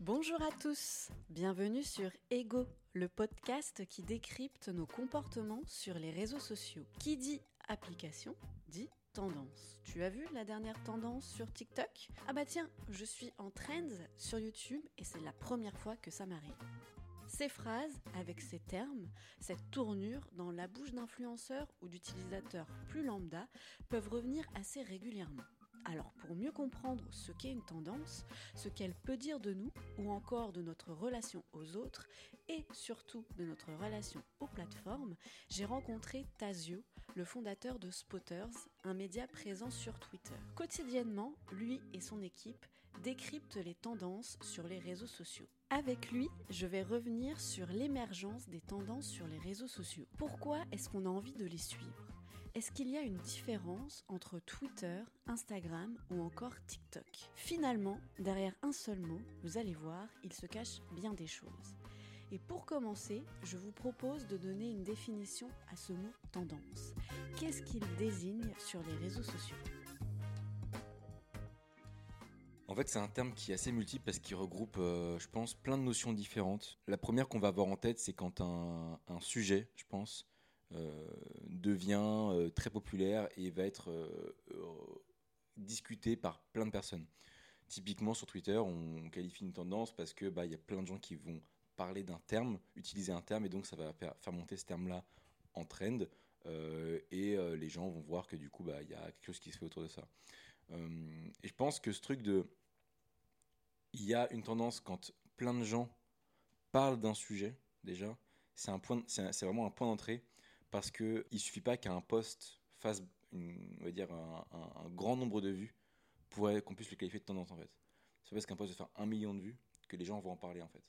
Bonjour à tous, bienvenue sur Ego, le podcast qui décrypte nos comportements sur les réseaux sociaux. Qui dit application dit tendance. Tu as vu la dernière tendance sur TikTok? Ah bah tiens, je suis en trends sur YouTube et c'est la première fois que ça m'arrive. Ces phrases, avec ces termes, cette tournure dans la bouche d'influenceurs ou d'utilisateurs plus lambda peuvent revenir assez régulièrement. Alors pour mieux comprendre ce qu'est une tendance, ce qu'elle peut dire de nous ou encore de notre relation aux autres et surtout de notre relation aux plateformes, j'ai rencontré Tazio, le fondateur de Spotters, un média présent sur Twitter. Quotidiennement, lui et son équipe décryptent les tendances sur les réseaux sociaux. Avec lui, je vais revenir sur l'émergence des tendances sur les réseaux sociaux. Pourquoi est-ce qu'on a envie de les suivre? Est-ce qu'il y a une différence entre Twitter, Instagram ou encore TikTok? Finalement, derrière un seul mot, vous allez voir, il se cache bien des choses. Et pour commencer, je vous propose de donner une définition à ce mot tendance. Qu'est-ce qu'il désigne sur les réseaux sociaux? En fait, c'est un terme qui est assez multiple parce qu'il regroupe, euh, je pense, plein de notions différentes. La première qu'on va avoir en tête, c'est quand un, sujet, je pense, devient euh, très populaire et va être discuté par plein de personnes. Typiquement sur Twitter, on qualifie une tendance parce que bah y a plein de gens qui vont parler d'un terme, utiliser un terme et donc ça va faire monter ce terme-là en trend et les gens vont voir que du coup bah il y a quelque chose qui se fait autour de ça. et je pense que ce truc de il y a une tendance quand plein de gens parlent d'un sujet, déjà, c'est, un point, c'est, vraiment un point d'entrée parce qu'il ne suffit pas qu'un post fasse on va dire un, grand nombre de vues pour qu'on puisse le qualifier de tendance en fait. C'est parce qu'un post va faire un million de vues que les gens vont en parler en fait.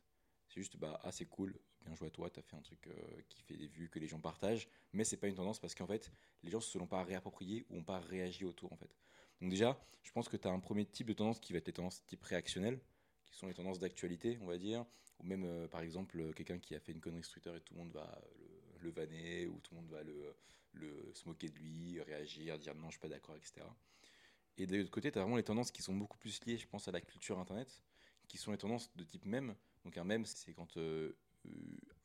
C'est juste, bah, ah, c'est cool, bien joué à toi, t'as fait un truc euh, qui fait des vues, que les gens partagent, mais c'est pas une tendance parce qu'en fait, les gens se sont pas réappropriés ou n'ont pas réagi autour, en fait. Donc, déjà, je pense que tu as un premier type de tendance qui va être les tendances type réactionnelles, qui sont les tendances d'actualité, on va dire, ou même euh, par exemple euh, quelqu'un qui a fait une connerie sur Twitter et tout le monde va le, le vanner, ou tout le monde va le, le, se moquer de lui, réagir, dire non, je suis pas d'accord, etc. Et de l'autre côté, tu as vraiment les tendances qui sont beaucoup plus liées, je pense, à la culture internet, qui sont les tendances de type mème. Donc un mème, c'est quand euh,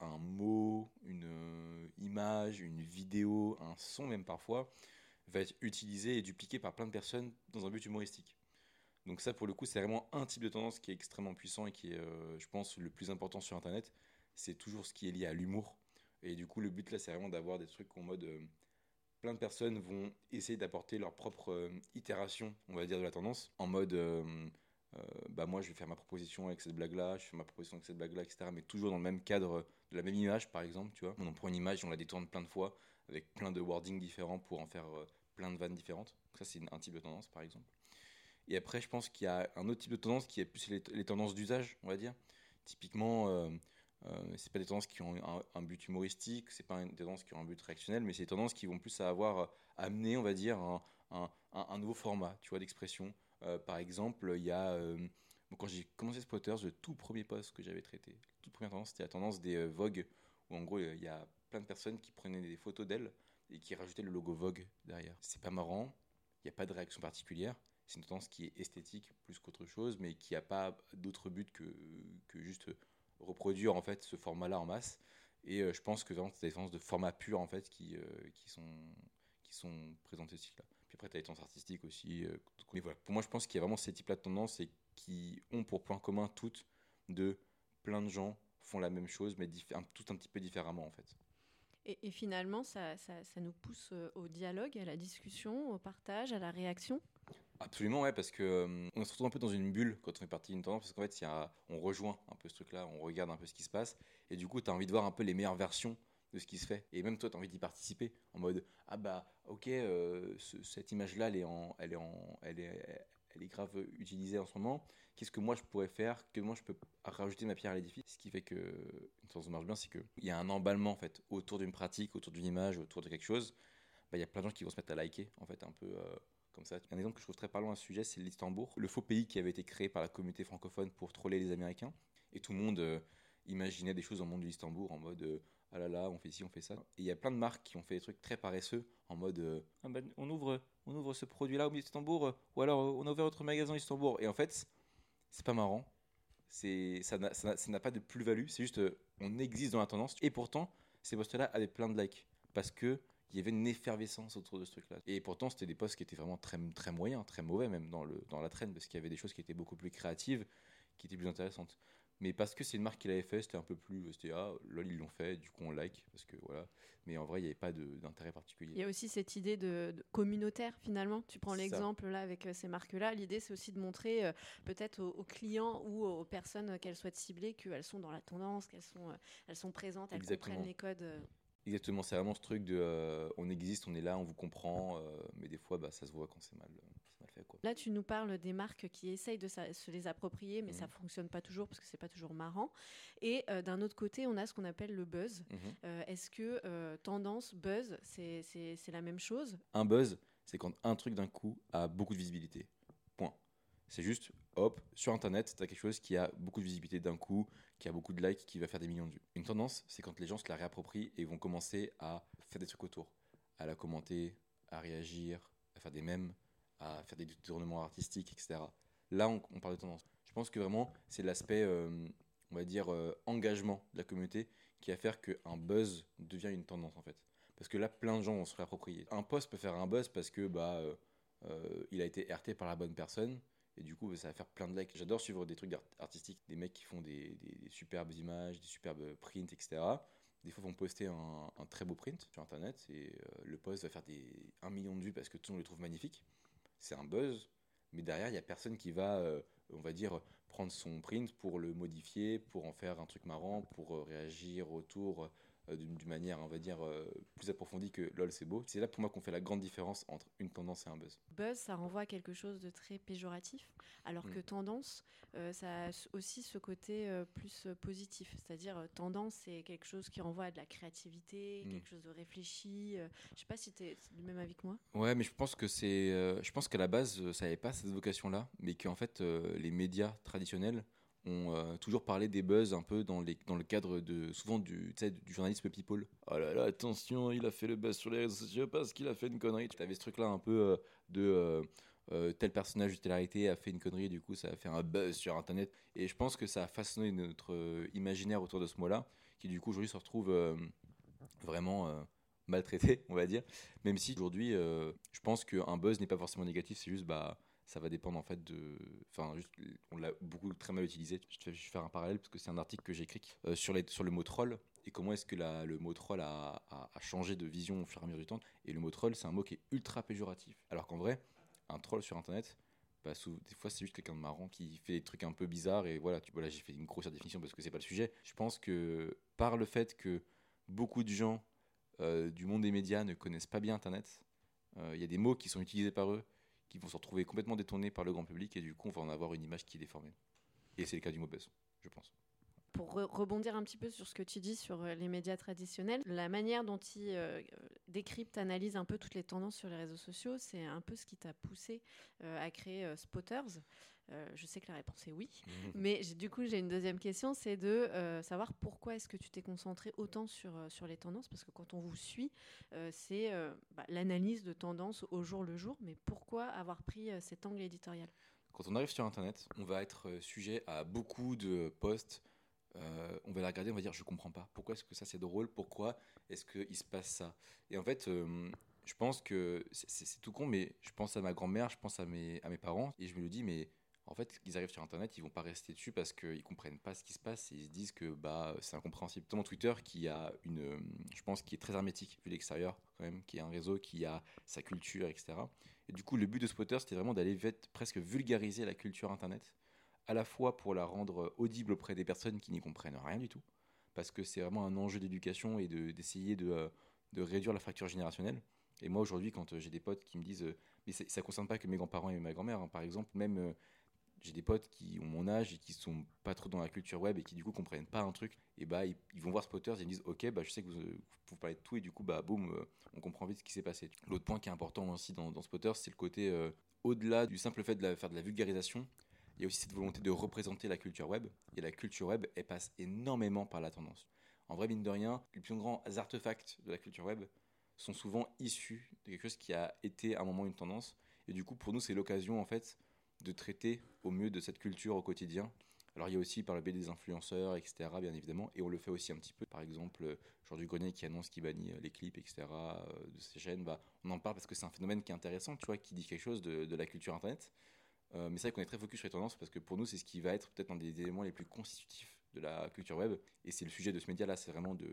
un mot, une image, une vidéo, un son même parfois, va être utilisé et dupliqué par plein de personnes dans un but humoristique. Donc ça, pour le coup, c'est vraiment un type de tendance qui est extrêmement puissant et qui est, euh, je pense, le plus important sur Internet. C'est toujours ce qui est lié à l'humour. Et du coup, le but là, c'est vraiment d'avoir des trucs en mode... Euh, plein de personnes vont essayer d'apporter leur propre euh, itération, on va dire, de la tendance. En mode... bah moi je vais faire ma proposition avec cette blague là, je fais ma proposition avec cette blague là, etc. Mais toujours dans le même cadre de la même image par exemple, tu vois. On prend une image, on la détourne plein de fois avec plein de wordings différents pour en faire plein de vannes différentes. ça c'est un type de tendance par exemple. Et après, je pense qu'il y a un autre type de tendance qui est plus les, tendances d'usage, on va dire. Typiquement, euh, euh, c'est pas des tendances qui ont un, but humoristique, c'est pas des tendances qui ont un but réactionnel, mais c'est des tendances qui vont plus avoir euh, amené, on va dire, un, un, nouveau format, tu vois, d'expression. Euh, par exemple, il y a quand j'ai commencé Spotters, le tout premier post que j'avais traité, la toute première tendance, c'était la tendance des Vogue, où en gros, il y a plein de personnes qui prenaient des photos d'elles et qui rajoutaient le logo Vogue derrière. C'est pas marrant, il n'y a pas de réaction particulière, c'est une tendance qui est esthétique plus qu'autre chose, mais qui n'a pas d'autre but que, que juste reproduire en fait ce format-là en masse. Et euh, je pense que vraiment, c'est des tendances de format pur en fait qui, euh, qui, sont, qui sont présentées ici. Là. Puis après, tu as les tendances artistiques aussi. Euh, mais voilà, pour moi, je pense qu'il y a vraiment ces types-là de tendances et qui ont pour point commun toutes de plein de gens font la même chose, mais tout un petit peu différemment en fait. Et, finalement, ça, ça, ça, nous pousse au dialogue, à la discussion, au partage, à la réaction? Absolument, ouais, parce que euh, on se retrouve un peu dans une bulle quand on est parti d'une tendance, parce qu'en fait, on rejoint un peu ce truc-là, on regarde un peu ce qui se passe, et du coup, tu as envie de voir un peu les meilleures versions de ce qui se fait. Et même toi, tu as envie d'y participer, en mode, ah bah, ok, euh, cette image-là, elle est grave utilisée en ce moment. Qu'est-ce que moi je pourrais faire? Que moi je peux rajouter ma pierre à l'édifice Ce qui fait que une tendance marche bien, c'est qu'il y a un emballement en fait autour d'une pratique, autour d'une image, autour de quelque chose. Bah, il y a plein de gens qui vont se mettre à liker en fait un peu. Euh, ça. Un exemple que je trouve très parlant à ce sujet, c'est l'Istanbul, le faux pays qui avait été créé par la communauté francophone pour troller les Américains. Et tout le monde euh, imaginait des choses dans le monde de l'Istanbul en mode euh, ah là là, on fait ci, on fait ça. Et il y a plein de marques qui ont fait des trucs très paresseux en mode euh, ah ben, on, ouvre, on ouvre ce produit-là au d'Istanbul, ou alors on a ouvert notre magasin à Istanbul. Et en fait, c'est pas marrant c'est ça n'a- ça n'a ça n'a pas de plus-value, c'est juste on existe dans la tendance. Et pourtant, ces posts-là avaient plein de likes parce que il y avait une effervescence autour de ce truc-là. Et pourtant, c'était des posts qui étaient vraiment très, très moyens, très mauvais même dans, le, dans la traîne, parce qu'il y avait des choses qui étaient beaucoup plus créatives, qui étaient plus intéressantes. Mais parce que c'est une marque qui l'avait fait, c'était un peu plus. C'était ah, lol, ils l'ont fait, du coup on like, parce que voilà. Mais en vrai, il n'y avait pas d'intérêt Il particulier. y a aussi cette idée de, de communautaire finalement. Tu prends l'exemple là avec euh, ces marques-là. L'idée c'est aussi de montrer euh, peut-être aux, aux clients ou aux personnes qu'elles souhaitent cibler qu'elles sont dans la tendance, qu'elles sont, euh, elles sont présentes, elles Exactement. comprennent les codes. euh. Exactement, c'est vraiment ce truc de euh, on existe, on est là, on vous comprend, euh, mais des fois, bah, ça se voit quand c'est mal, fait. Quoi. Là, tu nous parles des marques qui essayent de se les approprier, mais Mhm. ça fonctionne pas toujours parce que c'est pas toujours marrant. Et euh, d'un autre côté, on a ce qu'on appelle le buzz. Mhm. Est-ce que tendance, buzz, c'est la même chose? Un buzz, c'est quand un truc d'un coup a beaucoup de visibilité. C'est juste, hop, sur Internet, tu as quelque chose qui a beaucoup de visibilité d'un coup, qui a beaucoup de likes, qui va faire des millions de vues. Une tendance, c'est quand les gens se la réapproprient et vont commencer à faire des trucs autour, à la commenter, à réagir, à faire des mèmes, à faire des tournements artistiques, etc. Là, on, parle de tendance. Je pense que vraiment, c'est l'aspect, euh, on va dire, euh, engagement de la communauté qui va faire qu'un buzz devient une tendance, en fait. Parce que là, plein de gens vont se réapproprier. Un post peut faire un buzz parce que bah, euh, il a été RT par la bonne personne. Et du coup, ça va faire plein de likes. J'adore suivre des trucs art- artistiques, des mecs qui font des, des- superbes images, des superbes prints, etc. Des fois, ils vont poster un, très beau print sur Internet et euh, le post va faire des 1 million de vues parce que tout le monde le trouve magnifique. C'est un buzz, mais derrière, il n'y a personne qui va, euh, on va dire, prendre son print pour le modifier, pour en faire un truc marrant, pour euh, réagir autour d'une d'une manière, on va dire, euh, plus approfondie que lol, c'est beau. C'est là pour moi qu'on fait la grande différence entre une tendance et un buzz. Buzz, ça renvoie à quelque chose de très péjoratif, alors Mm. que tendance, euh, ça a aussi ce côté euh, plus euh, positif. C'est-à-dire, euh, tendance, c'est quelque chose qui renvoie à de la créativité, Mm. quelque chose de réfléchi. euh, je sais pas si tu es du même avis que moi. Ouais, mais je pense que c'est, euh, je pense qu'à la base, euh, ça n'avait pas cette vocation-là, mais qu'en fait, euh, les médias traditionnels ont euh, toujours parlé des buzz un peu dans, les, dans le cadre de souvent du, journalisme people. Oh là là, attention, il a fait le buzz sur les réseaux sociaux parce qu'il a fait une connerie. Tu avais ce truc-là un peu euh, de euh, euh, tel personnage de télé a fait une connerie, du coup ça a fait un buzz sur Internet. Et je pense que ça a façonné notre imaginaire autour de ce mot-là, qui du coup aujourd'hui se retrouve vraiment maltraité, on va dire. Même si aujourd'hui, je pense qu'un buzz n'est pas forcément négatif, c'est juste bah ça va dépendre en fait de. Enfin, on l'a beaucoup très mal utilisé. Je vais faire un parallèle parce que c'est un article que j'ai écrit euh, sur, le mot troll et comment est-ce que le mot troll a, changé de vision au fur et à mesure du temps. Et le mot troll, c'est un mot qui est ultra péjoratif. Alors qu'en vrai, un troll sur internet, bah, des fois c'est juste quelqu'un de marrant qui fait des trucs un peu bizarres et voilà j'ai fait une grosse définition parce que c'est pas le sujet. Je pense que par le fait que beaucoup de gens euh, du monde des médias ne connaissent pas bien internet, euh, il y a des mots qui sont utilisés par eux qui vont se retrouver complètement détournés par le grand public et du coup on va en avoir une image qui est déformée. Et c'est le cas du mot je pense. Pour re- rebondir un petit peu sur ce que tu dis sur euh, les médias traditionnels, la manière dont ils euh, décryptent, analysent un peu toutes les tendances sur les réseaux sociaux, c'est un peu ce qui t'a poussé euh, à créer euh, Spotters. Euh, je sais que la réponse est oui, mais j'ai- du coup j'ai une deuxième question, c'est de euh, savoir pourquoi est-ce que tu t'es concentré autant sur, sur les tendances, parce que quand on vous suit, euh, c'est bah, l'analyse de tendances au jour le jour, mais pourquoi avoir pris cet angle éditorial? Quand on arrive sur Internet, on va être sujet à beaucoup de posts. Euh, on va la regarder, on va dire je comprends pas. Pourquoi est-ce que ça c'est drôle? Pourquoi est-ce qu'il se passe ça? Et en fait, euh, je pense que c'est- tout con, mais je pense à ma grand-mère, je pense à mes, à mes parents, et je me le dis, mais en fait, ils arrivent sur Internet, ils vont pas rester dessus parce qu'ils comprennent pas ce qui se passe et ils se disent que bah c'est incompréhensible. Notamment Twitter qui a une, je pense, qui est très hermétique vu l'extérieur quand même, qui est un réseau qui a sa culture, etc. Et du coup, le but de Spotter, c'était vraiment d'aller presque vulgariser la culture Internet, à la fois pour la rendre audible auprès des personnes qui n'y comprennent rien du tout, parce que c'est vraiment un enjeu d'éducation et de- d'essayer de, euh, de réduire la fracture générationnelle. Et moi, aujourd'hui, quand euh, j'ai des potes qui me disent, euh, mais ça ne concerne pas que mes grands-parents et ma grand-mère, hein, par exemple, même j'ai des potes qui ont mon âge et qui sont pas trop dans la culture web et qui du coup comprennent pas un truc, et bah ils, vont voir Spotters et ils me disent ok bah je sais que vous, vous parlez de tout et du coup bah boum on comprend vite ce qui s'est passé. L'autre point qui est important aussi dans, dans Spotters c'est le côté au-delà du simple fait de faire de la vulgarisation, il y a aussi cette volonté de représenter la culture web et la culture web elle passe énormément par la tendance. En vrai mine de rien les plus grands artefacts de la culture web sont souvent issus de quelque chose qui a été à un moment une tendance et du coup pour nous c'est l'occasion en fait de traiter au mieux de cette culture au quotidien Alors il y a aussi par le biais des influenceurs, etc., bien évidemment, et on le fait aussi un petit peu. Par exemple, genre du Grenier qui annonce qu'il bannit les clips, etc., de ces chaînes, bah, on en parle parce que c'est un phénomène qui est intéressant, tu vois, qui dit quelque chose de, de la culture Internet. Mais c'est vrai qu'on est très focus sur les tendances parce que pour nous, c'est ce qui va être peut-être un des éléments les plus constitutifs de la culture web. Et c'est le sujet de ce média-là, c'est vraiment de,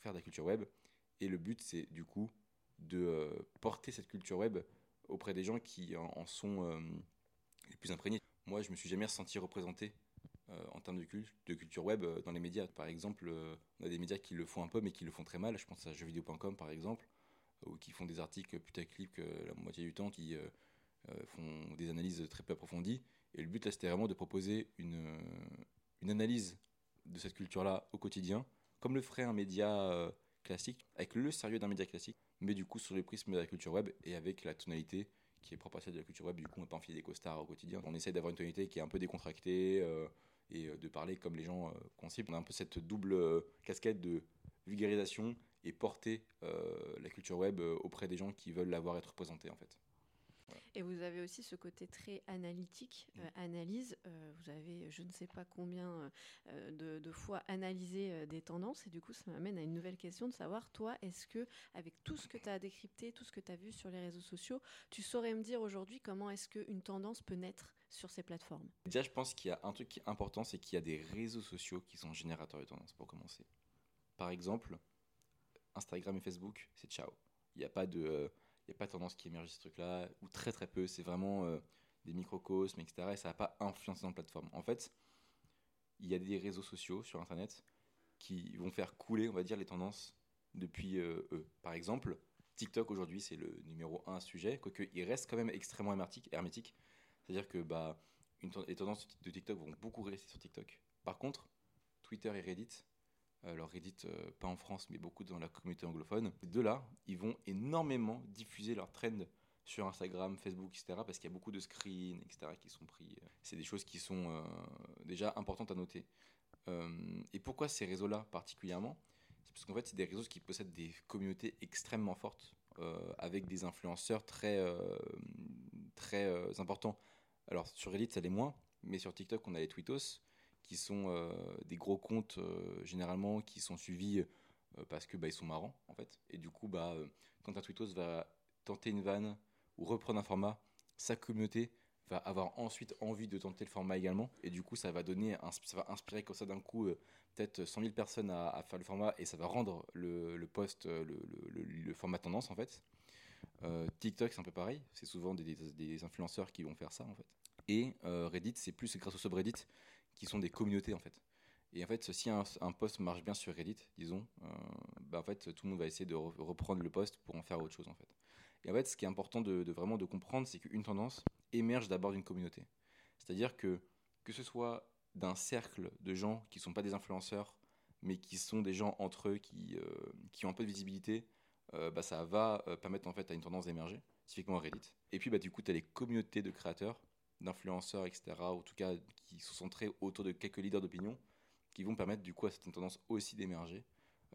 faire de la culture web. Et le but, c'est du coup de euh, porter cette culture web auprès des gens qui en, sont euh, les plus imprégnés. Moi, je me suis jamais ressenti représenté euh, en termes de, de, culture web dans les médias. Par exemple, on a des médias qui le font un peu, mais qui le font très mal. Je pense à jeuxvideo.com, par exemple, ou qui font des articles putaclic la moitié du temps, qui font des analyses très peu approfondies. Et le but, là, c'était vraiment de proposer une, une analyse de cette culture-là au quotidien, comme le ferait un média euh, classique, avec le sérieux d'un média classique, mais du coup sur le prisme de la culture web et avec la tonalité qui est propre à celle de la culture web. Du coup, on ne va pas enfiler des costards au quotidien. On essaye d'avoir une tonalité qui est un peu décontractée euh, et euh, de parler comme les gens concibent. On a un peu cette double casquette de vulgarisation et porter la culture web auprès des gens qui veulent l'avoir être représentée en fait. Et vous avez aussi ce côté très analytique, euh, mm. analyse. Euh, vous avez je ne sais pas combien euh, de, fois analysé des tendances. Et du coup, ça m'amène à une nouvelle question de savoir, toi, est-ce que, avec tout ce que tu as décrypté, tout ce que tu as vu sur les réseaux sociaux, tu saurais me dire aujourd'hui comment est-ce qu'une tendance peut naître sur ces plateformes? Déjà, je pense qu'il y a un truc qui est important, c'est qu'il y a des réseaux sociaux qui sont générateurs de tendances, pour commencer. Par exemple, Instagram et Facebook, c'est ciao. Il n'y a pas de il n'y a pas tendance qui émerge ce truc-là, ou très très peu. C'est vraiment euh, des microcosmes, etc. Et ça n'a pas influencé dans la plateforme. En fait, il y a des réseaux sociaux sur Internet qui vont faire couler, on va dire, les tendances depuis euh, eux. Par exemple, TikTok aujourd'hui, c'est le numéro un sujet, quoique il reste quand même extrêmement hermétique. C'est-à-dire que bah, les tendances de TikTok vont beaucoup rester sur TikTok. Par contre, Twitter et Reddit, alors Reddit, euh, pas en France, mais beaucoup dans la communauté anglophone. Ces deux-là, ils vont énormément diffuser leurs trends sur Instagram, Facebook, etc. Parce qu'il y a beaucoup de screens, etc. qui sont pris. C'est des choses qui sont euh, déjà importantes à noter. Euh, et pourquoi ces réseaux-là particulièrement? C'est parce qu'en fait, c'est des réseaux qui possèdent des communautés extrêmement fortes, avec des influenceurs très, très importants. Alors sur Reddit, ça l'est moins, mais sur TikTok, on a les tweetos qui sont euh, des gros comptes euh, généralement qui sont suivis euh, parce que bah, ils sont marrants en fait. Et du coup, bah, quand un tweetos va tenter une vanne ou reprendre un format, sa communauté va avoir ensuite envie de tenter le format également. Et du coup, ça va donner, ça va inspirer comme ça d'un coup peut-être 100 000 personnes à, faire le format et ça va rendre le, le post, le, format tendance en fait. TikTok, c'est un peu pareil. C'est souvent des, influenceurs qui vont faire ça en fait. Et Reddit, c'est plus grâce au subreddit qui sont des communautés en fait. Et en fait, si un, un post marche bien sur Reddit, disons, euh, bah en fait, tout le monde va essayer de reprendre le post pour en faire autre chose en fait. Et en fait, ce qui est important de, vraiment de comprendre, c'est qu'une tendance émerge d'abord d'une communauté. C'est-à-dire que que ce soit d'un cercle de gens qui ne sont pas des influenceurs, mais qui sont des gens entre eux qui, euh, qui ont un peu de visibilité, euh, bah, ça va permettre en fait à une tendance d'émerger, typiquement Reddit. Et puis bah, du coup, tu as les communautés de créateurs d'influenceurs, etc., ou en tout cas qui sont centrés autour de quelques leaders d'opinion, qui vont permettre du coup à cette tendance aussi d'émerger.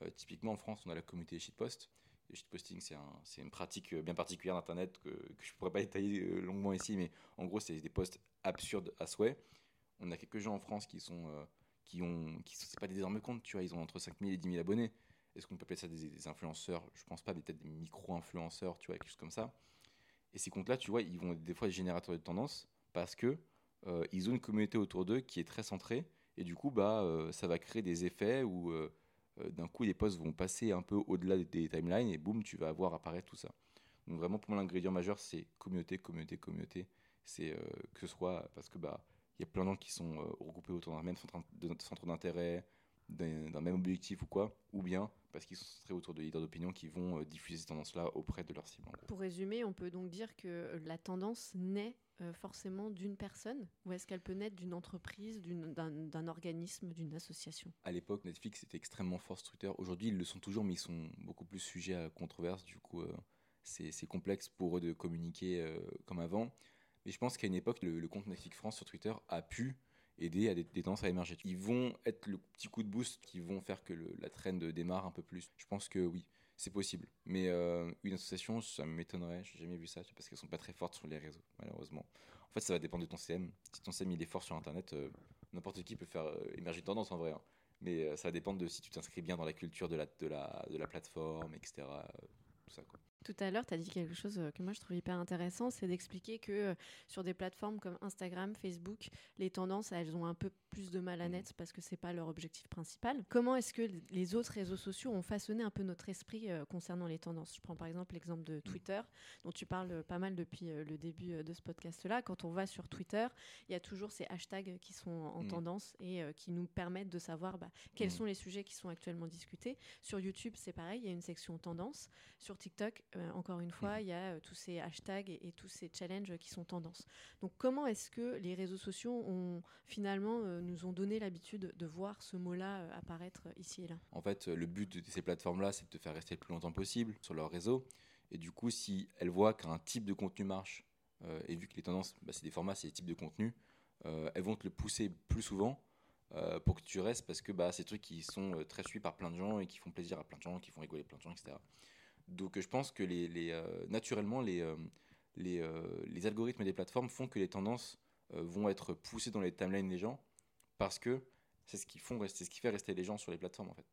Euh, typiquement en France, on a la communauté shitpost. Le shitposting, c'est un, une pratique bien particulière d'Internet que, je ne pourrais pas détailler euh, longuement ici, mais en gros, c'est des posts absurdes à souhait. On a quelques gens en France qui sont. Euh, qui ont. Qui, c'est pas des énormes comptes, tu vois, ils ont entre 5000 et 10 000 abonnés. Est-ce qu'on peut appeler ça des, influenceurs? Je pense pas, mais peut-être des micro-influenceurs, tu vois, quelque chose comme ça. Et ces comptes-là, tu vois, ils vont des fois des générateurs de tendance parce que euh, ils ont une communauté autour d'eux qui est très centrée et du coup bah euh, ça va créer des effets où euh, d'un coup les posts vont passer un peu au-delà des timelines et boum tu vas voir apparaître tout ça. Donc vraiment pour moi l'ingrédient majeur c'est communauté, communauté, communauté. C'est que ce soit parce que bah il y a plein de gens qui sont regroupés autour d'un même centre d'intérêt, d'un même objectif ou quoi, ou bien parce qu'ils sont centrés autour de leaders d'opinion qui vont diffuser ces tendances-là auprès de leur cible. Pour résumer, on peut donc dire que la tendance naît euh, forcément d'une personne ou est-ce qu'elle peut naître d'une entreprise, d'un organisme, d'une association? À l'époque, Netflix était extrêmement fort Twitter. Aujourd'hui, ils le sont toujours, mais ils sont beaucoup plus sujets à controverse. Du coup, euh, c'est complexe pour eux de communiquer euh, comme avant. Mais je pense qu'à une époque, le, compte Netflix France sur Twitter a pu aider à des, tendances à émerger. Ils vont être le petit coup de boost qui vont faire que la trend démarre un peu plus. Je pense que oui, c'est possible. Mais euh, une association, ça m'étonnerait, j'ai jamais vu ça, parce qu'elles sont pas très fortes sur les réseaux, malheureusement. En fait, ça va dépendre de ton CM. Si ton CM il est fort sur Internet, euh, n'importe qui peut faire euh, émerger une tendance en vrai. hein. Mais ça va dépendre de si tu t'inscris bien dans la culture de la, de la, de la plateforme, etc. tout. Tout à l'heure, tu as dit quelque chose que moi je trouve hyper intéressant, c'est d'expliquer que sur des plateformes comme Instagram, Facebook, les tendances, elles ont un peu plus de mal à naître parce que c'est pas leur objectif principal. Comment est-ce que les autres réseaux sociaux ont façonné un peu notre esprit euh, concernant les tendances? Je prends par exemple l'exemple de Twitter, dont tu parles pas mal depuis euh, le début de ce podcast-là. Quand on va sur Twitter, il y a toujours ces hashtags qui sont en Mm. tendance et euh, qui nous permettent de savoir bah, quels Mm. sont les sujets qui sont actuellement discutés. Sur YouTube, c'est pareil, il y a une section tendance. Sur TikTok, euh, encore une fois, il y a euh, tous ces hashtags et, et tous ces challenges qui sont tendance. Donc, comment est-ce que les réseaux sociaux ont finalement euh, nous ont donné l'habitude de voir ce mot-là euh, apparaître ici et là En fait, le but de ces plateformes-là, c'est de te faire rester le plus longtemps possible sur leur réseau. Et du coup, si elles voient qu'un type de contenu marche, euh, et vu que les tendances, bah, c'est des formats, c'est des types de contenu, euh, elles vont te le pousser plus souvent euh, pour que tu restes parce que bah, c'est des trucs qui sont euh, très suivis par plein de gens et qui font plaisir à plein de gens, qui font rigoler plein de gens, etc. Donc euh, je pense que euh, naturellement, les, euh, euh, algorithmes des plateformes font que les tendances euh, vont être poussées dans les timelines des gens parce que c'est ce qui font c'est ce qui fait rester les gens sur les plateformes en fait.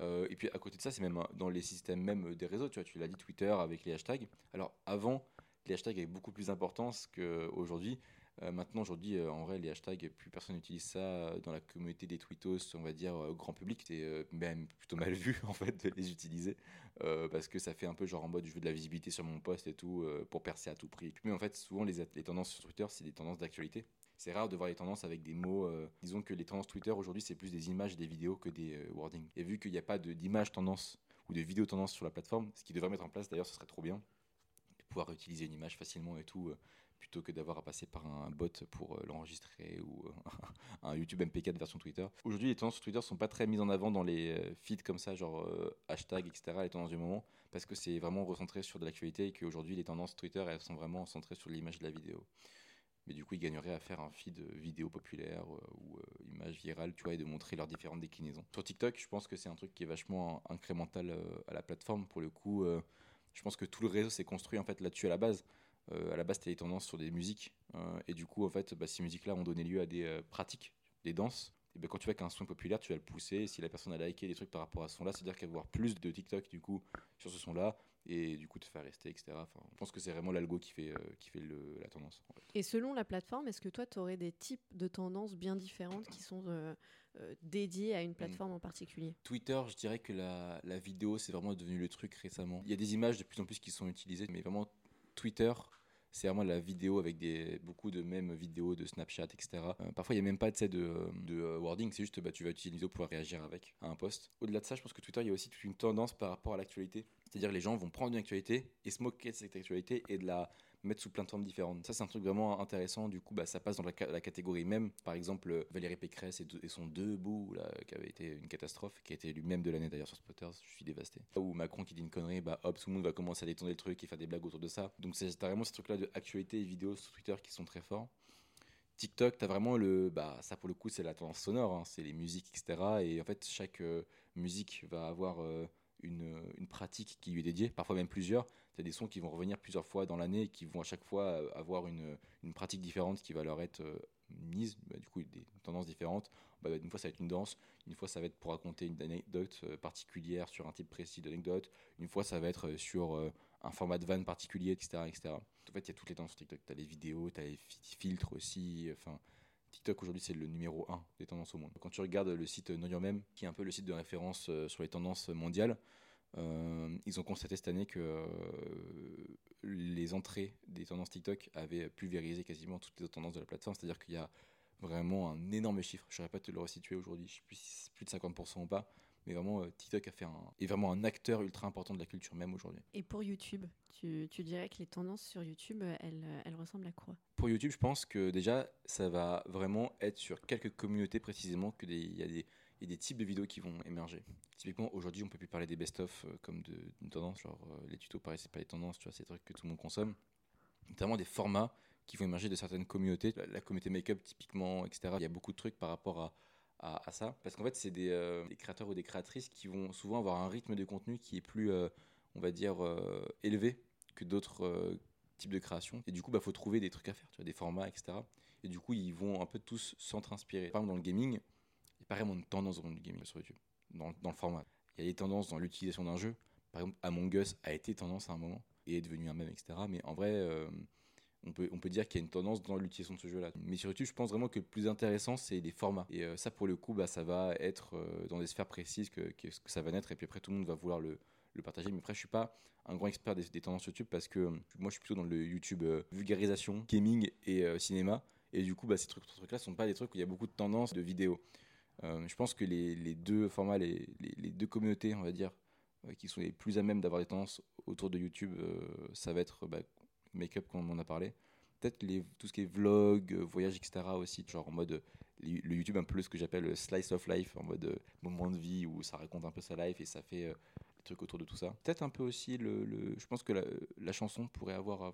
Euh, et puis à côté de ça c'est même euh, dans les systèmes même des réseaux tu vois tu l'as dit Twitter avec les hashtags alors avant les hashtags avaient beaucoup plus d'importance qu'aujourd'hui Euh, maintenant aujourd'hui euh, en vrai les hashtags plus personne n'utilise ça euh, dans la communauté des tweetos on va dire euh, grand public c'est euh, même plutôt mal vu en fait de les utiliser euh, parce que ça fait un peu genre en mode je veux de la visibilité sur mon post et tout euh, pour percer à tout prix. Mais en fait, souvent les tendances sur Twitter, c'est des tendances d'actualité. C'est rare de voir les tendances avec des mots. euh, disons que les tendances Twitter aujourd'hui, c'est plus des images des vidéos que des euh, wordings. Et vu qu'il n'y a pas d'image tendance ou de vidéo tendance sur la plateforme, ce qui devrait mettre en place d'ailleurs, ce serait trop bien de pouvoir utiliser une image facilement et tout. euh, plutôt que d'avoir à passer par un bot pour l'enregistrer ou un YouTube MP4 version Twitter. Aujourd'hui, les tendances sur Twitter sont pas très mises en avant dans les feeds comme ça, genre hashtag, etc., les tendances du moment, parce que c'est vraiment recentré sur de l'actualité et qu'aujourd'hui, les tendances Twitter, elles sont vraiment centrées sur l'image de la vidéo. Mais du coup, ils gagneraient à faire un feed euh, vidéo populaire euh, ou euh, image virale, tu vois, et de montrer leurs différentes déclinaisons. Sur TikTok, je pense que c'est un truc qui est vachement in- incrémental à la plateforme. Pour le coup, je pense que tout le réseau s'est construit en fait là-dessus à la base. À la base, c'était les tendances sur des musiques. et du coup, en fait, bah, ces musiques-là ont donné lieu à des pratiques, des danses. Et ben, quand tu vois qu'un son populaire, tu vas le pousser. Si la personne a liké des trucs par rapport à ce son-là, c'est-à-dire qu'elle va voir plus de TikTok du coup sur ce son-là et du coup te faire rester, etc. Enfin, je pense que c'est vraiment l'algo qui fait, euh, qui fait le- la tendance. en fait. Et selon la plateforme, est-ce que toi, tu aurais des types de tendances bien différentes qui sont euh, euh, dédiées à une plateforme en particulier? Twitter, je dirais que la, la vidéo, c'est vraiment devenu le truc récemment. Il y a des images de plus en plus qui sont utilisées, mais vraiment, Twitter, c'est vraiment la vidéo avec des, beaucoup de mêmes vidéos de Snapchat, etc. Euh, parfois, il n'y a même pas sais, de, de euh, wording, c'est juste bah, tu vas utiliser vidéo pour réagir avec un post. Au-delà de ça, je pense que Twitter, il y a aussi toute une tendance par rapport à l'actualité. C'est-à-dire les gens vont prendre une actualité et se moquer de cette actualité et de la mettre sous plein de formes différentes. Ça, c'est un truc vraiment intéressant. Du coup, bah, ça passe dans la, ca- la catégorie même. Par exemple, euh, Valérie Pécresse et, et son debout, là, qui avait été une catastrophe, qui a été élu même de l'année d'ailleurs sur Spotters. Je suis dévasté. Ou Macron qui dit une connerie, bah hop, tout le monde va commencer à détourner le truc et faire des blagues autour de ça. Donc, c'est vraiment ce truc-là de actualité et vidéo sur Twitter qui sont très forts. TikTok, t'as vraiment le. Bah, ça pour le coup, c'est la tendance sonore, hein, c'est les musiques, etc. Et en fait, chaque euh, musique va avoir euh, une, une pratique qui lui est dédiée, parfois même plusieurs. As des sons qui vont revenir plusieurs fois dans l'année et qui vont à chaque fois euh, avoir une, une pratique différente qui va leur être euh, mise, bah, du coup, des tendances différentes. Bah, une fois, ça va être une danse, une fois, ça va être pour raconter une anecdote euh, particulière sur un type précis d'anecdote, une fois, ça va être sur un format de vanne particulier, etc. etc. En fait, il y a toutes les tendances sur TikTok. Tu as les vidéos, tu as les fi- filtres aussi. Enfin, TikTok aujourd'hui, c'est le numéro 1 des tendances au monde. Quand tu regardes le site Know Your Meme, qui est un peu le site de référence sur les tendances mondiales, euh, ils ont constaté cette année que euh, les entrées des tendances TikTok avaient pulvérisé quasiment toutes les autres tendances de la plateforme. C'est-à-dire qu'il y a vraiment un énorme chiffre. Je ne saurais pas te le resituer aujourd'hui, je sais plus si c'est plus de 50% ou pas. Mais vraiment, euh, TikTok a fait un, est vraiment un acteur ultra important de la culture même aujourd'hui. Et pour YouTube, tu, tu dirais que les tendances sur YouTube, elles, elles ressemblent à quoi? Pour YouTube, je pense que déjà, ça va vraiment être sur quelques communautés précisément que des- y, a des- des types de vidéos qui vont émerger. Typiquement, aujourd'hui, on peut plus parler des best-of euh, comme d'une tendance, genre euh, les tutos, pareil, c'est pas les tendances, tu vois, c'est des trucs que tout le monde consomme. Notamment des formats qui vont émerger de certaines communautés. La, communauté make-up, typiquement, etc. Il y a beaucoup de trucs par rapport à, ça. Parce qu'en fait, c'est des, euh, des, créateurs ou des créatrices qui vont souvent avoir un rythme de contenu qui est plus, euh, on va dire, élevé que d'autres types de créations. Et du coup, il bah, faut trouver des trucs à faire, tu vois, des formats, etc. Et du coup, ils vont un peu tous s'entre-inspirer. Par exemple, dans le gaming, a pas vraiment de tendance dans le gaming sur YouTube, dans, dans le format. Il y a des tendances dans l'utilisation d'un jeu. Par exemple, Among Us a été tendance à un moment et est devenu un même, etc. Mais en vrai, on peut, on peut dire qu'il y a une tendance dans l'utilisation de ce jeu-là. Mais sur YouTube, je pense vraiment que le plus intéressant, c'est les formats. Et euh, ça, pour le coup, bah, ça va être euh, dans des sphères précises que, que, ça va naître. Et puis après, tout le monde va vouloir le, le partager. Mais après, je suis pas un grand expert des, tendances YouTube parce que moi, je suis plutôt dans le YouTube euh, vulgarisation, gaming et cinéma. Et du coup, bah, ces trucs-là ne sont pas des trucs où il y a beaucoup de tendances de vidéos. Je pense que les, deux formats, les, deux communautés, on va dire, qui sont les plus à même d'avoir des tendances autour de YouTube, ça va être bah, make-up comme on en a parlé. Peut-être tout ce qui est vlog, euh, voyage, etc. aussi, genre en mode euh, le YouTube un peu ce que j'appelle slice of life, en mode euh, moment de vie où ça raconte un peu sa life et ça fait des trucs autour de tout ça. Peut-être un peu aussi le, le, je pense que la, chanson pourrait avoir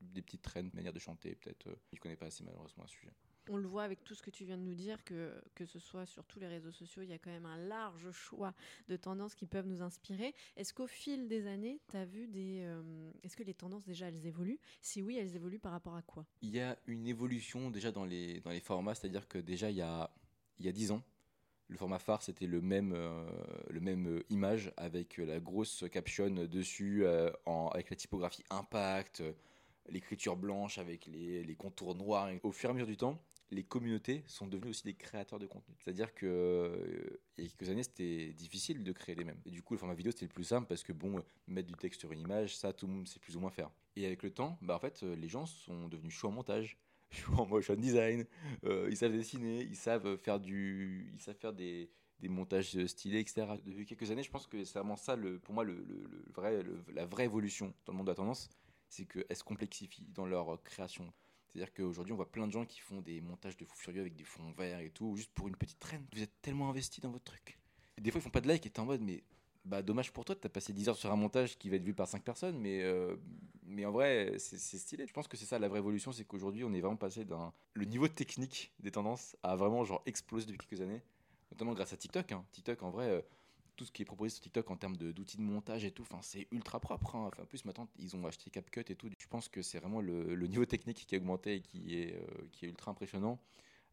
des petites traînes, manière de chanter, peut-être. je connais pas assez malheureusement un sujet on le voit avec tout ce que tu viens de nous dire, que, que ce soit sur tous les réseaux sociaux, il y a quand même un large choix de tendances qui peuvent nous inspirer. Est-ce qu'au fil des années, tu as vu des... Euh, est-ce que les tendances, déjà, elles évoluent? Si oui, elles évoluent par rapport à quoi? Il y a une évolution déjà dans les, dans les formats, c'est-à-dire que déjà, il y a, il y a 10 ans, le format phare, c'était le même, euh, le même euh, image avec la grosse caption dessus, en, avec la typographie impact, l'écriture blanche avec les, les, contours noirs. au fur et à mesure du temps, les communautés sont devenues aussi des créateurs de contenu. C'est-à-dire que euh, il y a quelques années, c'était difficile de créer les mêmes. Et du coup, le format vidéo, c'était le plus simple parce que bon, mettre du texte sur une image, ça, tout le monde sait plus ou moins faire. Et avec le temps, bah, en fait, euh, les gens sont devenus chauds en montage, chauds en motion design. Euh, ils savent dessiner, ils savent faire du, ils savent faire des, des montages stylés, etc. Depuis quelques années, je pense que c'est vraiment ça, le, pour moi, le, le, vrai, la vraie évolution dans le monde de la tendance, c'est qu'elles se complexifient dans leur création. C'est-à-dire qu'aujourd'hui, on voit plein de gens qui font des montages de fou furieux avec des fonds verts et tout, juste pour une petite traîne. Vous êtes tellement investi dans votre truc. des fois, ils font pas de like et t'es en mode, mais bah dommage pour toi, t'as passé 10 heures sur un montage qui va être vu par 5 personnes, mais, euh, mais en vrai, c'est stylé. Je pense que c'est ça la vraie évolution, c'est qu'aujourd'hui, on est vraiment passé d'un. Le niveau technique des tendances a vraiment genre explosé depuis quelques années, notamment grâce à TikTok. Hein. TikTok, en vrai. Tout ce qui est proposé sur TikTok en termes d'outils de, montage et tout, enfin, c'est ultra propre. Hein. Enfin, en plus, maintenant, ils ont acheté CapCut et tout. Je pense que c'est vraiment le, niveau technique qui a augmenté et qui est, euh, qui est ultra impressionnant.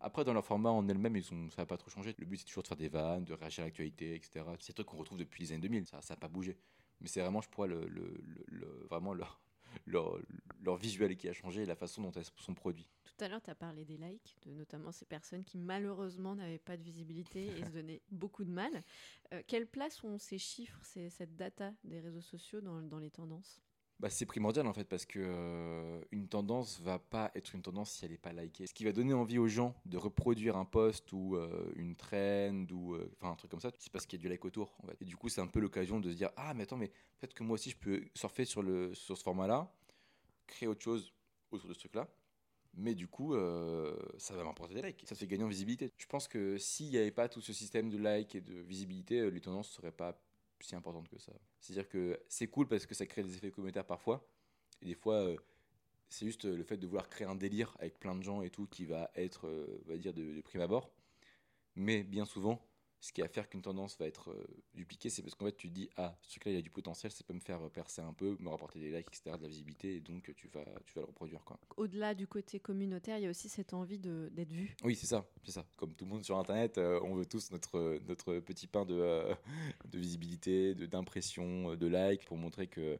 Après, dans leur format en ont, ça n'a pas trop changé. Le but, c'est toujours de faire des vannes, de réagir à l'actualité, etc. C'est des trucs qu'on retrouve depuis les années 2000. Ça n'a pas bougé. Mais c'est vraiment, je crois, le, le, vraiment leur, leur, leur, visuel qui a changé et la façon dont elles sont produites. Tout à l'heure, tu as parlé des likes, de notamment ces personnes qui malheureusement n'avaient pas de visibilité et se donnaient beaucoup de mal. Euh, quelle place ont ces chiffres, cette data des réseaux sociaux dans, dans les tendances? Bah, c'est primordial en fait parce que euh, une tendance va pas être une tendance si elle n'est pas likée. Ce qui va donner envie aux gens de reproduire un post ou euh, une trend ou enfin un truc comme ça, c'est parce qu'il y a du like autour. En fait. Et du coup, c'est un peu l'occasion de se dire ah mais attends mais peut-être que moi aussi je peux surfer sur le sur ce format-là, créer autre chose autour de ce truc-là mais du coup, euh, ça va m'apporter des likes. Ça fait gagner en visibilité. Je pense que s'il n'y avait pas tout ce système de likes et de visibilité, euh, les tendances ne seraient pas si importantes que ça. C'est-à-dire que c'est cool parce que ça crée des effets communautaires parfois. Et des fois, euh, c'est juste le fait de vouloir créer un délire avec plein de gens et tout qui va être, on va dire, de prime abord. Mais bien souvent, ce qui va faire qu'une tendance va être euh, dupliquée, c'est parce qu'en fait tu te dis ah ce truc-là il a du potentiel, ça peut me faire percer un peu, me rapporter des likes, etc., de la visibilité, et donc tu vas tu vas le reproduire quoi. Au-delà du côté communautaire, il y a aussi cette envie d'être vu. Oui c'est ça, c'est ça. Comme tout le monde sur Internet, euh, on veut tous notre notre petit pain de euh, de visibilité, de d'impression, de likes pour montrer que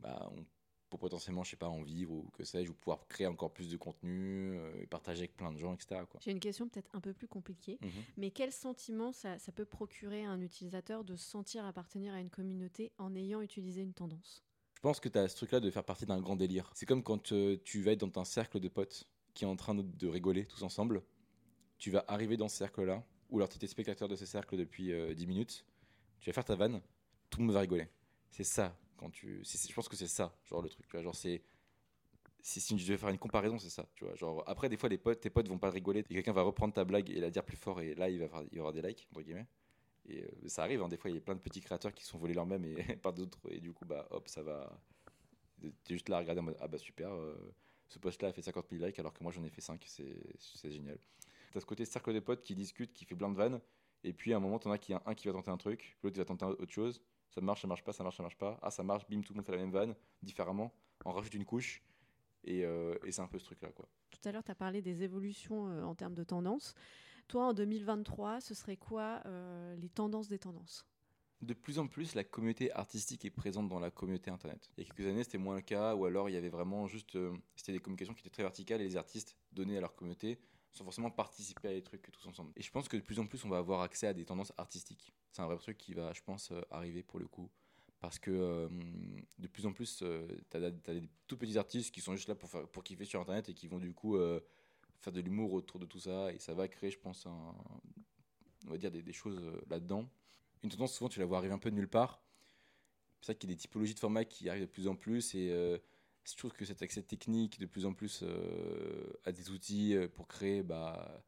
bah, on pour potentiellement, je sais pas, en vivre ou que sais-je, ou pouvoir créer encore plus de contenu euh, et partager avec plein de gens, etc. J'ai une question peut-être un peu plus compliquée, mhm. mais quel sentiment ça, ça, peut procurer à un utilisateur de sentir appartenir à une communauté en ayant utilisé une tendance? Je pense que tu as ce truc-là de faire partie d'un grand délire. C'est comme quand euh, tu vas être dans un cercle de potes qui est en train de, de rigoler tous ensemble. Tu vas arriver dans ce cercle-là, ou alors tu étais spectateur de ce cercle depuis 10 euh, minutes, tu vas faire ta vanne, tout le monde va rigoler. C'est ça je pense que c'est ça genre le truc tu vois genre c'est si, si je devais faire une comparaison c'est ça tu vois genre après des fois les potes tes potes vont pas rigoler quelqu'un va reprendre ta blague et la dire plus fort et là il va il y aura des likes entre guillemets et euh, ça arrive hein, des fois il y a plein de petits créateurs qui sont volés leur même et par d'autres et du coup bah hop ça va t'es juste là à regarder en mode ah bah super euh, ce post là a fait 50 000 likes alors que moi j'en ai fait 5 c'est génial T'as ce côté cercle de potes qui discutent, qui fait plein de vannes. Et puis à un moment, t'en as qui a un qui va tenter un truc, l'autre va tenter autre chose. Ça marche, ça marche pas, ça marche, ça marche pas. Ah, ça marche, bim, tout le monde fait la même vanne, différemment. On rajoute une couche. Et, euh, et c'est un peu ce truc-là, quoi. Tout à l'heure, tu as parlé des évolutions euh, en termes de tendances. Toi, en 2023, ce serait quoi euh, les tendances des tendances? De plus en plus, la communauté artistique est présente dans la communauté internet. Il y a quelques années, c'était moins le cas, ou alors il y avait vraiment juste. c'était des communications qui étaient très verticales et les artistes donnaient à leur communauté sans forcément participer à des trucs tous ensemble. Et je pense que de plus en plus, on va avoir accès à des tendances artistiques. C'est un vrai truc qui va, je pense, euh, arriver pour le coup. Parce que euh, de plus en plus, euh, tu as, des tout petits artistes qui sont juste là pour, pour kiffer sur Internet et qui vont du coup faire de l'humour autour de tout ça. Et ça va créer, je pense, un, on va dire des, des choses là-dedans. Une tendance, souvent, tu la vois arriver un peu de nulle part. C'est ça qu'il y a des typologies de formats qui arrivent de plus en plus. Je trouve que cet accès technique de plus en plus euh, à des outils euh, pour créer, bah,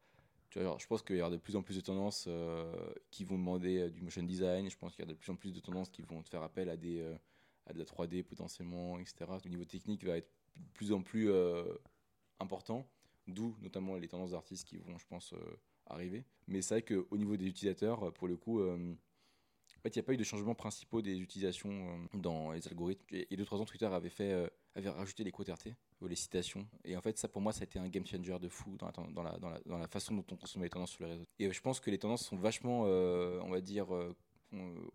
je pense qu'il y aura de plus en plus de tendances euh, qui vont demander du motion design. Je pense qu'il y a de plus en plus de tendances qui vont te faire appel à, des, à de la 3D potentiellement, etc. Le niveau technique va être de plus en plus important, d'où notamment les tendances d'artistes qui vont, je pense, arriver. Mais c'est vrai qu'au niveau des utilisateurs, pour le coup, en fait, il n'y a pas eu de changements principaux des utilisations dans les algorithmes. Il y a 2-3 ans, Twitter avait fait avait rajouté les quotes RT, ou les citations. Et en fait, ça pour moi, ça a été un game changer de fou dans la, façon dont on consomme les tendances sur les réseaux. Et je pense que les tendances sont vachement, euh, on va dire, euh,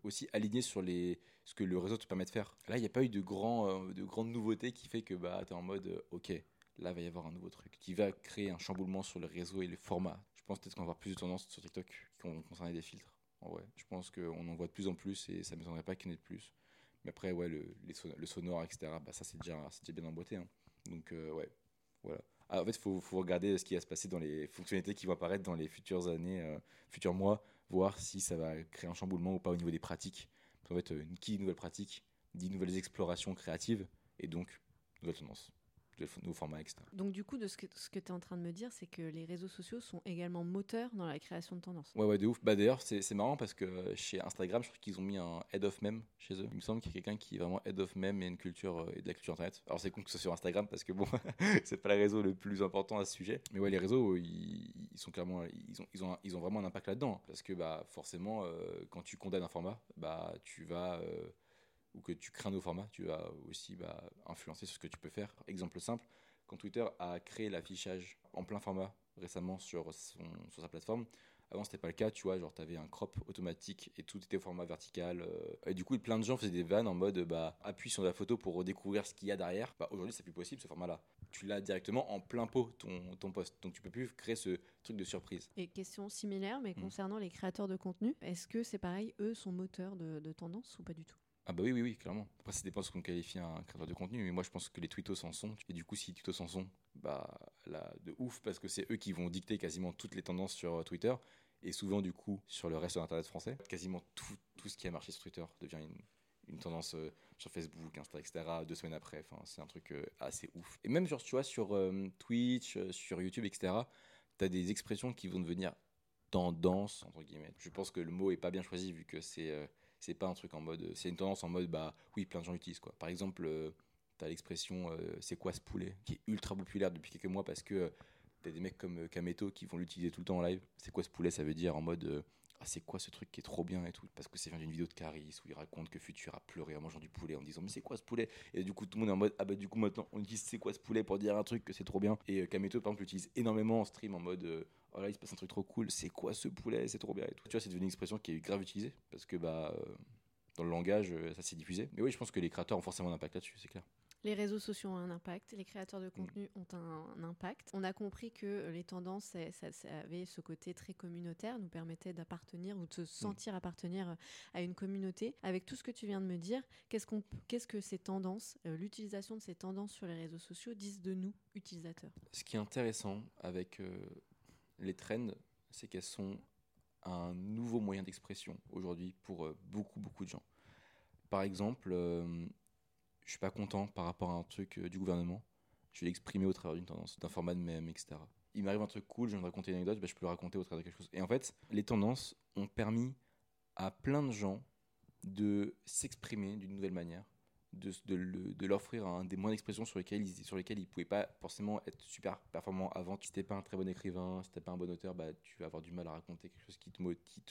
aussi alignées sur les, ce que le réseau te permet de faire. Là, il n'y a pas eu de, grand, euh, de grandes nouveautés qui fait que bah, tu es en mode, ok, là, il va y avoir un nouveau truc qui va créer un chamboulement sur le réseau et le format. Je pense peut-être qu'on va avoir plus de tendances sur TikTok qui vont concerner des filtres. En. Je pense qu'on en voit de plus en plus et ça ne m'étonnerait pas qu'il y en ait de plus. Mais après, ouais, le, le sonore, etc., bah, ça, c'est déjà, déjà bien emboîté. Hein. Donc, euh, ouais, voilà. Ah, en fait, il faut, faut, regarder ce qui va se passer dans les fonctionnalités qui vont apparaître dans les futures années, euh, futurs mois, voir si ça va créer un chamboulement ou pas au niveau des pratiques. En fait, euh, qui nouvelle pratique dit nouvelles explorations créatives et donc nouvelles tendances nouveaux formats, etc. Donc du coup, de ce que, ce que tu es en train de me dire, c'est que les réseaux sociaux sont également moteurs dans la création de tendances. Ouais, ouais, de ouf. Bah, D'ailleurs, c'est marrant parce que chez Instagram, je trouve qu'ils ont mis un head of meme chez eux. Il me semble qu'il y a quelqu'un qui est vraiment head of meme et une culture euh, et de la culture internet. Alors c'est con que ce soit sur Instagram parce que bon, c'est pas le réseau le plus important à ce sujet. Mais ouais, les réseaux, ils, sont clairement, ils ont, ils ont, ils ont vraiment un impact là-dedans parce que bah forcément, euh, quand tu condamnes un format, bah tu vas euh, ou que tu crains nos formats, tu vas aussi bah, influencer sur ce que tu peux faire. Exemple simple, quand Twitter a créé l'affichage en plein format récemment sur, son, sur sa plateforme, avant c'était pas le cas, tu vois, genre t'avais un crop automatique et tout était au format vertical. Euh, et du coup, plein de gens faisaient des vannes en mode bah appuie sur la photo pour redécouvrir ce qu'il y a derrière. Bah, aujourd'hui, c'est plus possible ce format-là. Tu l'as directement en plein pot ton, ton post, donc tu peux plus créer ce truc de surprise. Et question similaire, mais hmm. concernant les créateurs de contenu, est-ce que c'est pareil, eux sont moteurs de tendance ou pas du tout? Ah bah oui, oui, oui, clairement. Après, ça dépend de ce qu'on qualifie un créateur de contenu, mais moi je pense que les tweetos en sont. Et du coup, si les tweetos en sont, bah là, de ouf, parce que c'est eux qui vont dicter quasiment toutes les tendances sur euh, Twitter, et souvent du coup sur le reste de l'Internet français. Quasiment tout, tout ce qui a marché sur Twitter devient une, une tendance euh, sur Facebook, Insta, etc. deux semaines après. C'est un truc euh, assez ouf. Et même genre, tu vois, sur Twitch, sur YouTube, etc., tu as des expressions qui vont devenir tendance, entre guillemets. Je pense que le mot est pas bien choisi vu que c'est c'est pas un truc en mode. C'est une tendance en mode, bah oui, plein de gens l'utilisent quoi. Par exemple, euh, tu as l'expression euh, c'est quoi ce poulet qui est ultra populaire depuis quelques mois parce que euh, tu as des mecs comme Kameto qui vont l'utiliser tout le temps en live. C'est quoi ce poulet Ça veut dire en mode. ah, c'est quoi ce truc qui est trop bien et tout Parce que c'est vient d'une vidéo de Caris où il raconte que Futur a pleuré en mangeant du poulet en disant Mais c'est quoi ce poulet? Et du coup, tout le monde est en mode Ah bah, du coup, maintenant, on utilise c'est quoi ce poulet pour dire un truc que c'est trop bien? Et Kameto, par exemple, l'utilise énormément en stream en mode oh là, il se passe un truc trop cool, c'est quoi ce poulet, c'est trop bien et tout. Tu vois, c'est devenu une expression qui est grave utilisée parce que bah, euh, dans le langage, euh, ça s'est diffusé. Mais oui, je pense que les créateurs ont forcément un impact là-dessus, c'est clair. Les réseaux sociaux ont un impact, les créateurs de contenu mm. ont un, impact. On a compris que les tendances, ça, ça, avait ce côté très communautaire, nous permettait d'appartenir ou de se sentir appartenir à une communauté. Avec tout ce que tu viens de me dire, qu'est-ce, qu'on, qu'est-ce que ces tendances, euh, l'utilisation de ces tendances sur les réseaux sociaux disent de nous, utilisateurs? Ce qui est intéressant avec les trends, c'est qu'elles sont un nouveau moyen d'expression aujourd'hui pour euh, beaucoup, beaucoup de gens. Par exemple, euh, je suis pas content par rapport à un truc euh, du gouvernement, je vais l'exprimer au travers d'une tendance, d'un format de même, etc. Il m'arrive un truc cool, je viens de raconter une anecdote, bah, je peux le raconter au travers de quelque chose. Et en fait, les tendances ont permis à plein de gens de s'exprimer d'une nouvelle manière de, de, de l'offrir un des moyens d'expression sur lesquels ils sur lesquels ils pouvaient pas forcément être super performants avant. Si t'es pas un très bon écrivain, si t'es pas un bon auteur, bah tu vas avoir du mal à raconter quelque chose qui te qui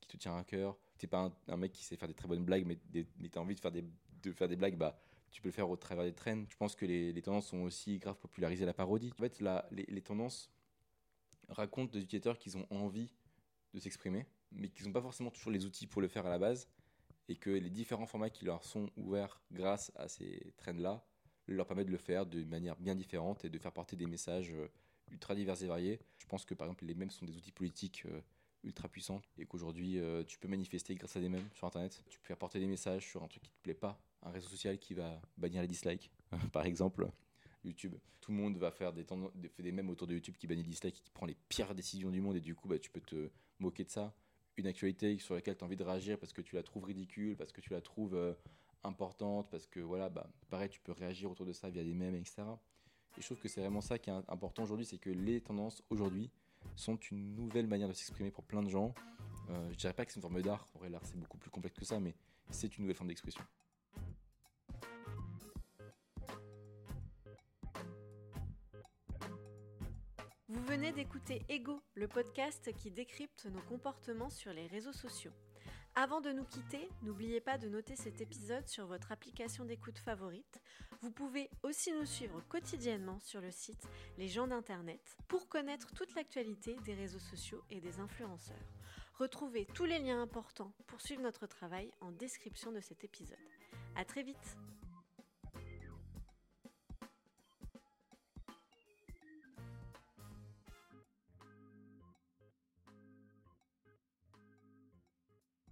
qui te tient à cœur. T'es pas un, mec qui sait faire des très bonnes blagues, mais, mais t'as envie de faire des de faire des blagues, bah tu peux le faire au travers des trends. Je pense que les, les tendances ont aussi grave popularisé la parodie. En fait, les, tendances racontent des utilisateurs qui ont envie de s'exprimer, mais qui n'ont pas forcément toujours les outils pour le faire à la base et que les différents formats qui leur sont ouverts grâce à ces trends-là leur permettent de le faire de manière bien différente et de faire porter des messages euh, ultra divers et variés. Je pense que par exemple les mèmes sont des outils politiques euh, ultra puissants et qu'aujourd'hui euh, tu peux manifester grâce à des mèmes sur internet. Tu peux faire porter des messages sur un truc qui te plaît pas, un réseau social qui va bannir les dislikes par exemple. YouTube. Tout le monde va faire des, fait des mèmes autour de YouTube qui bannit les dislikes, qui prend les pires décisions du monde et du coup bah, tu peux te moquer de ça une actualité sur laquelle tu as envie de réagir parce que tu la trouves ridicule, parce que tu la trouves euh, importante, parce que voilà, bah, pareil, tu peux réagir autour de ça via des mèmes, etc. Et je trouve que c'est vraiment ça qui est important aujourd'hui, c'est que les tendances aujourd'hui sont une nouvelle manière de s'exprimer pour plein de gens. Euh, je dirais pas que c'est une forme d'art, c'est beaucoup plus complexe que ça, mais c'est une nouvelle forme d'expression. Venez d'écouter Ego, le podcast qui décrypte nos comportements sur les réseaux sociaux. Avant de nous quitter, n'oubliez pas de noter cet épisode sur votre application d'écoute favorite. Vous pouvez aussi nous suivre quotidiennement sur le site Les gens d'Internet pour connaître toute l'actualité des réseaux sociaux et des influenceurs. Retrouvez tous les liens importants pour suivre notre travail en description de cet épisode. À très vite!